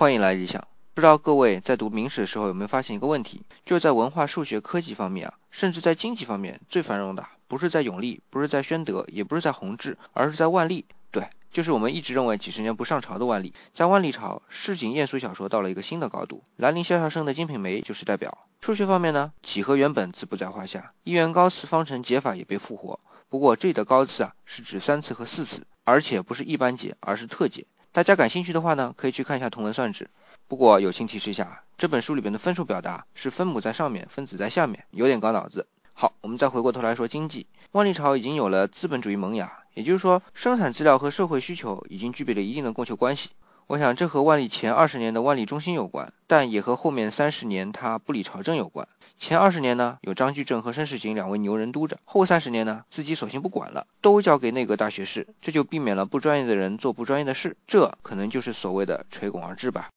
欢迎来理想。不知道各位在读明史的时候有没有发现一个问题，就是在文化、数学、科技方面啊，甚至在经济方面，最繁荣的不是在永历，不是在宣德，也不是在弘治，而是在万历。对，就是我们一直认为几十年不上朝的万历。在万历朝，市井艳俗小说到了一个新的高度，兰陵笑笑生的《金瓶梅》就是代表。数学方面呢，几何原本自不在话下，一元高次方程解法也被复活。不过这里的高次啊，是指三次和四次，而且不是一般解，而是特解。大家感兴趣的话呢，可以去看一下同文算纸。不过友情提示一下，这本书里边的分数表达是分母在上面，分子在下面，有点搞脑子。好，我们再回过头来说经济。万历朝已经有了资本主义萌芽，也就是说，生产资料和社会需求已经具备了一定的供求关系。我想这和万历前二十年的万历中心有关，但也和后面三十年他不理朝政有关。前二十年呢，有张居正和申世行两位牛人督着；后三十年呢，自己索性不管了，都交给内阁大学士，这就避免了不专业的人做不专业的事，这可能就是所谓的垂拱而治吧。